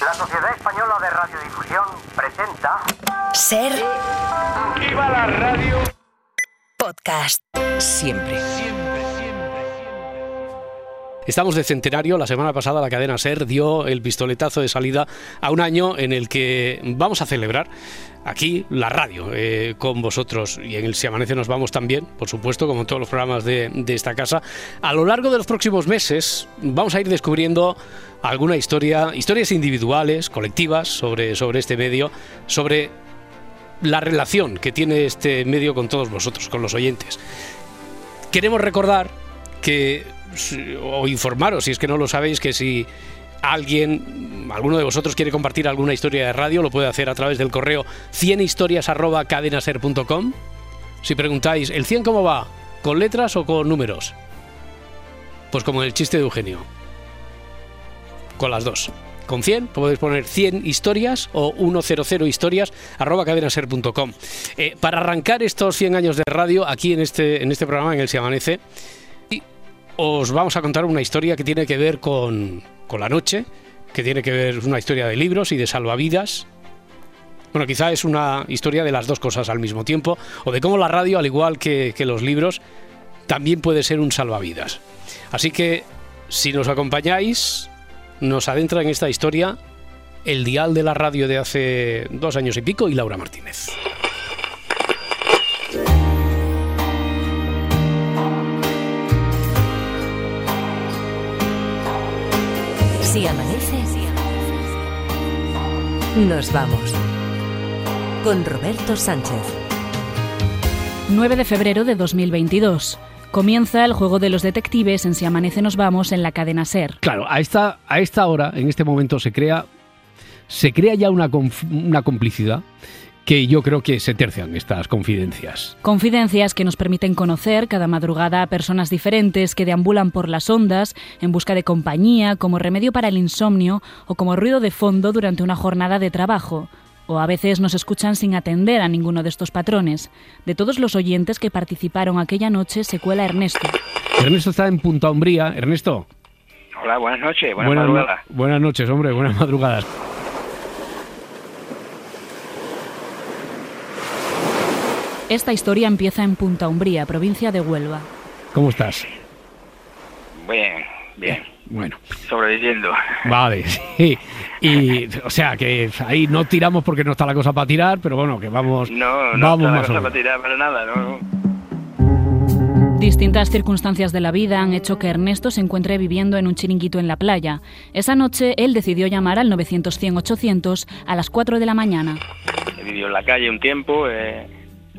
La Sociedad Española de Radiodifusión presenta Ser ¡Viva la radio! podcast. Siempre. Estamos de centenario. La semana pasada la cadena SER dio el pistoletazo de salida a un año en el que vamos a celebrar aquí la radio eh, con vosotros y en el Si Amanece nos vamos también, por supuesto, como en todos los programas de, de esta casa. A lo largo de los próximos meses vamos a ir descubriendo alguna historia, historias individuales, colectivas sobre, sobre este medio, sobre la relación que tiene este medio con todos vosotros, con los oyentes. Queremos recordar que, o informaros, si es que no lo sabéis, que si alguien, alguno de vosotros quiere compartir alguna historia de radio, lo puede hacer a través del correo 100historias.cadenaser.com. Si preguntáis, ¿el 100 cómo va? ¿Con letras o con números? Pues como el chiste de Eugenio. Con las dos. Con 100 podéis poner 100 historias o 100 historias arroba cadenaser.com. Eh, para arrancar estos 100 años de radio aquí en este, en este programa, en el Se Amanece, os vamos a contar una historia que tiene que ver con, con la noche, que tiene que ver una historia de libros y de salvavidas. Bueno, quizá es una historia de las dos cosas al mismo tiempo, o de cómo la radio, al igual que, que los libros, también puede ser un salvavidas. Así que, si nos acompañáis, nos adentra en esta historia el dial de la radio de hace dos años y pico y Laura Martínez. Si amanece, nos vamos. Con Roberto Sánchez. 9 de febrero de 2022. Comienza el juego de los detectives en Si amanece nos vamos en la cadena Ser. Claro, a esta, a esta hora, en este momento, se crea, se crea ya una, una complicidad que yo creo que se tercian estas confidencias. Confidencias que nos permiten conocer cada madrugada a personas diferentes que deambulan por las ondas en busca de compañía, como remedio para el insomnio o como ruido de fondo durante una jornada de trabajo. O a veces nos escuchan sin atender a ninguno de estos patrones. De todos los oyentes que participaron aquella noche se cuela Ernesto. Ernesto está en Punta Umbría. Ernesto, Hola, buenas noches, buenas, buenas, no- madrugadas. buenas noches, hombre, buenas madrugadas. Esta historia empieza en Punta Umbría, provincia de Huelva. ¿Cómo estás? Bien, bien, Bueno, sobreviviendo. vale, sí. Y, o sea, que ahí no tiramos porque no está la cosa para tirar, pero bueno, que vamos, No, no vamos está la más cosa para tirar para nada, ¿no? Distintas circunstancias de la vida han hecho que Ernesto se encuentre viviendo en un chiringuito en la playa. Esa noche él decidió llamar al 900-100-800 a las 4 de la mañana. He vivido en la calle un tiempo, he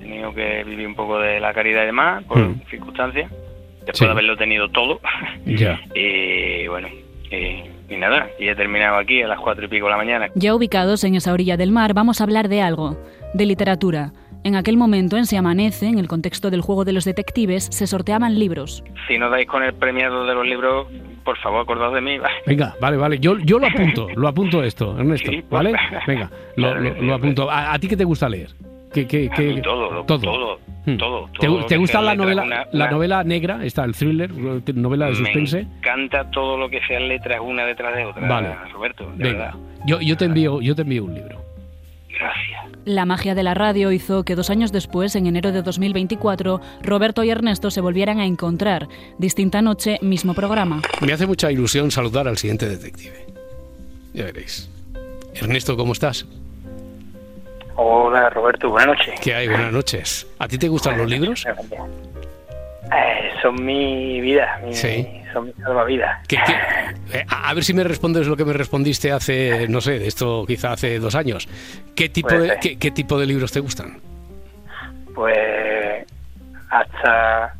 tenido que vivir un poco de la caridad y demás, por Mm. circunstancias, después Sí. de haberlo tenido todo. Ya. y bueno, y, y nada, y he terminado aquí a las cuatro y pico de la mañana. Ya ubicados en esa orilla del mar, vamos a hablar de algo, de literatura. En aquel momento, en Se Amanece, en el contexto del juego de los detectives, se sorteaban libros. Si no dais con el premiado de los libros, por favor, acordaos de mí. Venga, vale, vale. Yo, yo lo apunto, lo apunto esto, Ernesto, Sí, pues. ¿vale? Venga, lo, lo- lo apunto. ¿A, a ti qué te gusta leer? ¿Qué, qué, qué- todo, lo- todo. todo, Hmm. todo, ¿Te, todo te gusta la novela, una- la una- novela negra? Está el thriller, novela de suspense. Me encanta todo lo que sean letras una detrás de otra, Vale. Roberto. de Venga, verdad. yo, yo te envío, yo te envío un libro. Gracias. La magia de la radio hizo que dos años después, en enero de 2024, Roberto y Ernesto se volvieran a encontrar. Distinta noche, mismo programa. Me hace mucha ilusión saludar al siguiente detective. Ya veréis. Ernesto, ¿cómo estás? Hola Roberto, buenas noches. ¿Qué hay? Buenas noches. ¿A ti te gustan los libros? Eh, son mi vida, mi, Sí. son mi salvavidas. ¿Qué- qué- eh, a a ver si me respondes lo que me respondiste hace, no sé, de esto quizá hace dos años. ¿Qué tipo, Puede de, qué, qué tipo de libros te gustan? Pues hasta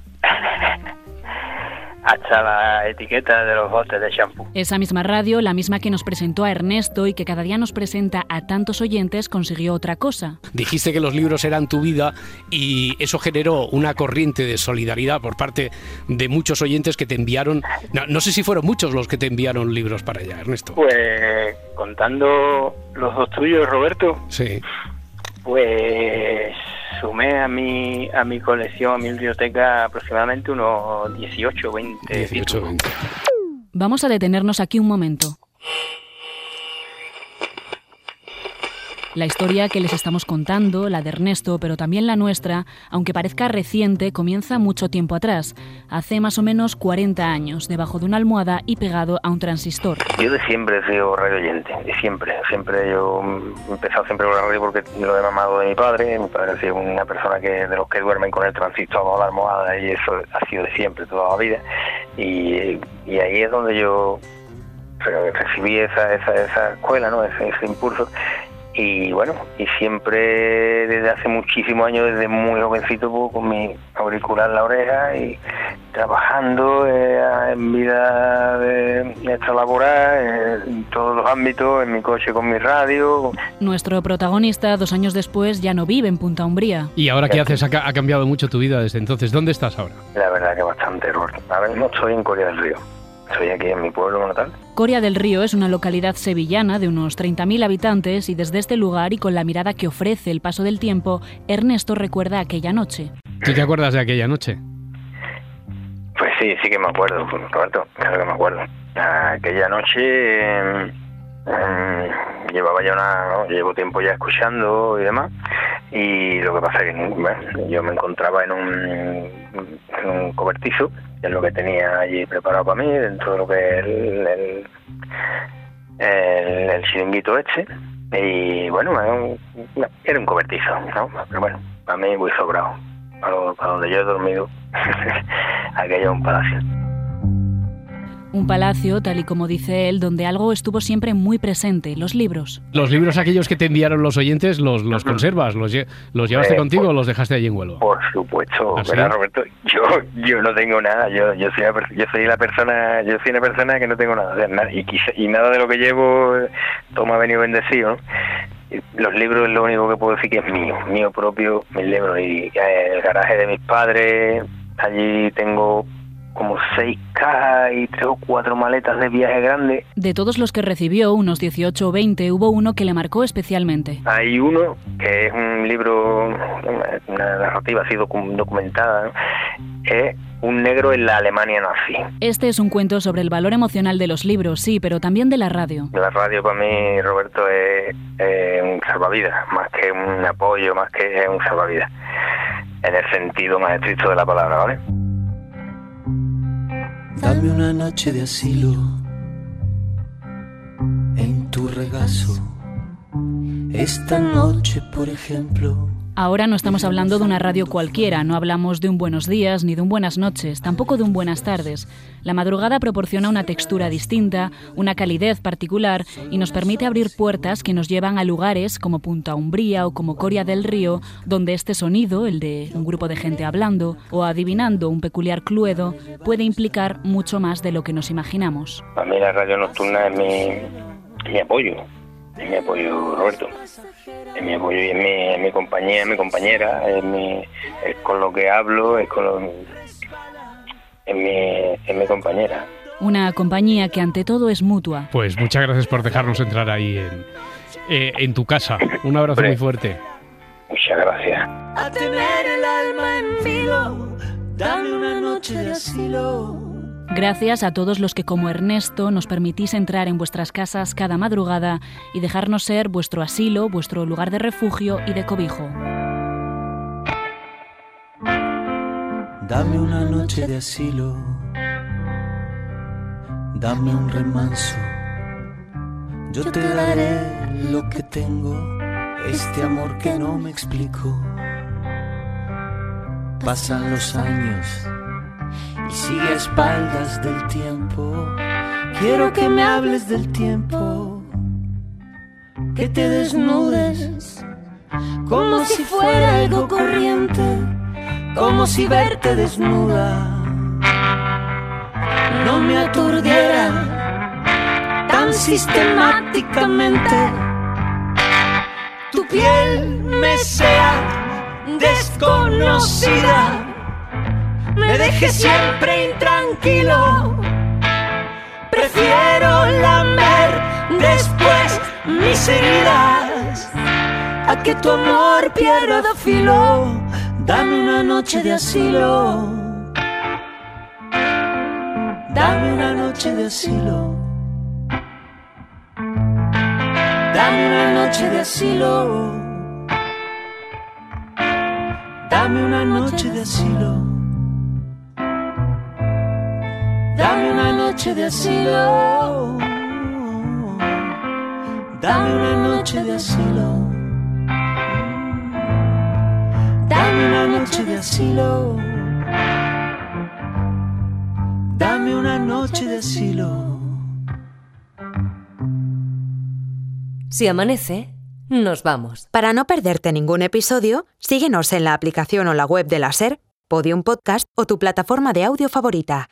hasta la etiqueta de los botes de champú. Esa misma radio, la misma que nos presentó a Ernesto y que cada día nos presenta a tantos oyentes, consiguió otra cosa. Dijiste que los libros eran tu vida y eso generó una corriente de solidaridad por parte de muchos oyentes que te enviaron, no, no sé si fueron muchos los que te enviaron libros para allá, Ernesto. Pues contando los dos tuyos, Roberto, Sí. pues sumé a mi a mi colección, a mi biblioteca aproximadamente unos 18, 20 18, títulos. 20. Vamos a detenernos aquí un momento. La historia que les estamos contando, la de Ernesto, pero también la nuestra, aunque parezca reciente, comienza mucho tiempo atrás, hace más o menos 40 años, debajo de una almohada y pegado a un transistor. Yo de siempre he sido radio oyente, de siempre. Siempre yo he empezado siempre con la radio porque lo he mamado de mi padre. Mi padre ha sido una persona que de los que duermen con el transistor bajo la almohada y eso ha sido de siempre, toda la vida. Y, ahí es donde yo recibí esa, esa, esa escuela, ¿no? ese impulso y bueno, y siempre desde hace muchísimos años, desde muy jovencito, pues, con mi auricular en la oreja y trabajando eh, en vida de, extralaboral, eh, en todos los ámbitos, en mi coche con mi radio. Nuestro protagonista, dos años después, ya no vive en Punta Umbría. ¿Y ahora qué haces? Ha, ha cambiado mucho tu vida desde entonces. ¿Dónde estás ahora? La verdad que bastante, Roberto. Ahora mismo estoy en Corea del Río. Estoy aquí en mi pueblo natal. Coria del Río es una localidad sevillana de unos 30.000 habitantes y desde este lugar y con la mirada que ofrece el paso del tiempo, Ernesto recuerda aquella noche. ¿Tú te acuerdas de aquella noche? Pues sí, sí que me acuerdo, Roberto, claro que me acuerdo. Aquella noche eh, eh, llevaba ya una, ¿no? llevo tiempo ya escuchando y demás, y lo que pasa es que yo me encontraba en un, en un cobertizo, que es lo que tenía allí preparado para mí, dentro de lo que es el, el, el, el chiringuito este, y bueno, era un, era un cobertizo, ¿no? Pero bueno, para mí muy sobrado, para, para donde yo he dormido, aquello es un palacio. Un palacio, tal y como dice él, donde algo estuvo siempre muy presente, los libros. ¿Los libros aquellos que te enviaron los oyentes los, los conservas? ¿Los, los llevaste Eh, contigo pues- o los dejaste allí en Huelva? Por supuesto, ¿Ah, Roberto? Yo, yo no tengo nada, yo, yo soy, la yo soy la persona, yo soy una persona que no tengo nada, o sea, na- y, quizá- y nada de lo que llevo, todo me ha venido bendecido, Los libros es lo único que puedo decir que es mío, mío propio, mis libros, y eh, el garaje de mis padres, allí tengo como seis cajas y tres o cuatro maletas de viaje grande. De todos los que recibió, unos 18 o 20, hubo uno que le marcó especialmente. Hay uno que es un libro, una, narrativa así docu- documentada, es un negro en la Alemania nazi. Este es un cuento sobre el valor emocional de los libros, sí, pero también de la radio. La radio para mí, Roberto, es, es un salvavidas, más que un apoyo, más que un salvavidas, en el sentido más estricto de la palabra, ¿vale? Dame una noche de asilo en tu regazo. Esta noche, por ejemplo, Ahora no estamos hablando de una radio cualquiera, no hablamos de un buenos días ni de un buenas noches, tampoco de un buenas tardes. La madrugada proporciona una textura distinta, una calidez particular y nos permite abrir puertas que nos llevan a lugares como Punta Umbría o como Coria del Río, donde este sonido, el de un grupo de gente hablando o adivinando un peculiar cluedo, puede implicar mucho más de lo que nos imaginamos. Para mí la radio nocturna es mi, mi apoyo, es mi apoyo, Roberto. Es mi apoyo y es mi, es mi compañía, es mi compañera, es, mi, es con lo que hablo, es con lo, es mi, es mi compañera. Una compañía que ante todo es mutua. Pues muchas gracias por dejarnos entrar ahí en, eh, en tu casa. Un abrazo muy fuerte. Muchas gracias. a tener el alma en filo, dame una noche de asilo. Gracias a todos los que como Ernesto nos permitís entrar en vuestras casas cada madrugada y dejarnos ser vuestro asilo, vuestro lugar de refugio y de cobijo. Dame una noche de asilo, dame un remanso. Yo te daré lo que tengo, este amor que no me explico. Pasan los años y sigue a espaldas del tiempo. Quiero que me hables del tiempo, que te desnudes como si fuera algo corriente como si verte desnuda no me aturdiera tan sistemáticamente. Tu piel me sea desconocida, me deje siempre intranquilo. Prefiero lamer después mis heridas a que tu amor pierda filo. Dame una noche de asilo. Dame una noche de asilo. Dame una noche noche de asilo. Dame una noche de asilo. Noche de asilo. Dame una noche de asilo. Dame una noche de asilo. Dame una noche de asilo. Si amanece, nos vamos. Para no perderte ningún episodio, síguenos en la aplicación o la web de la SER, Podium Podcast o tu plataforma de audio favorita.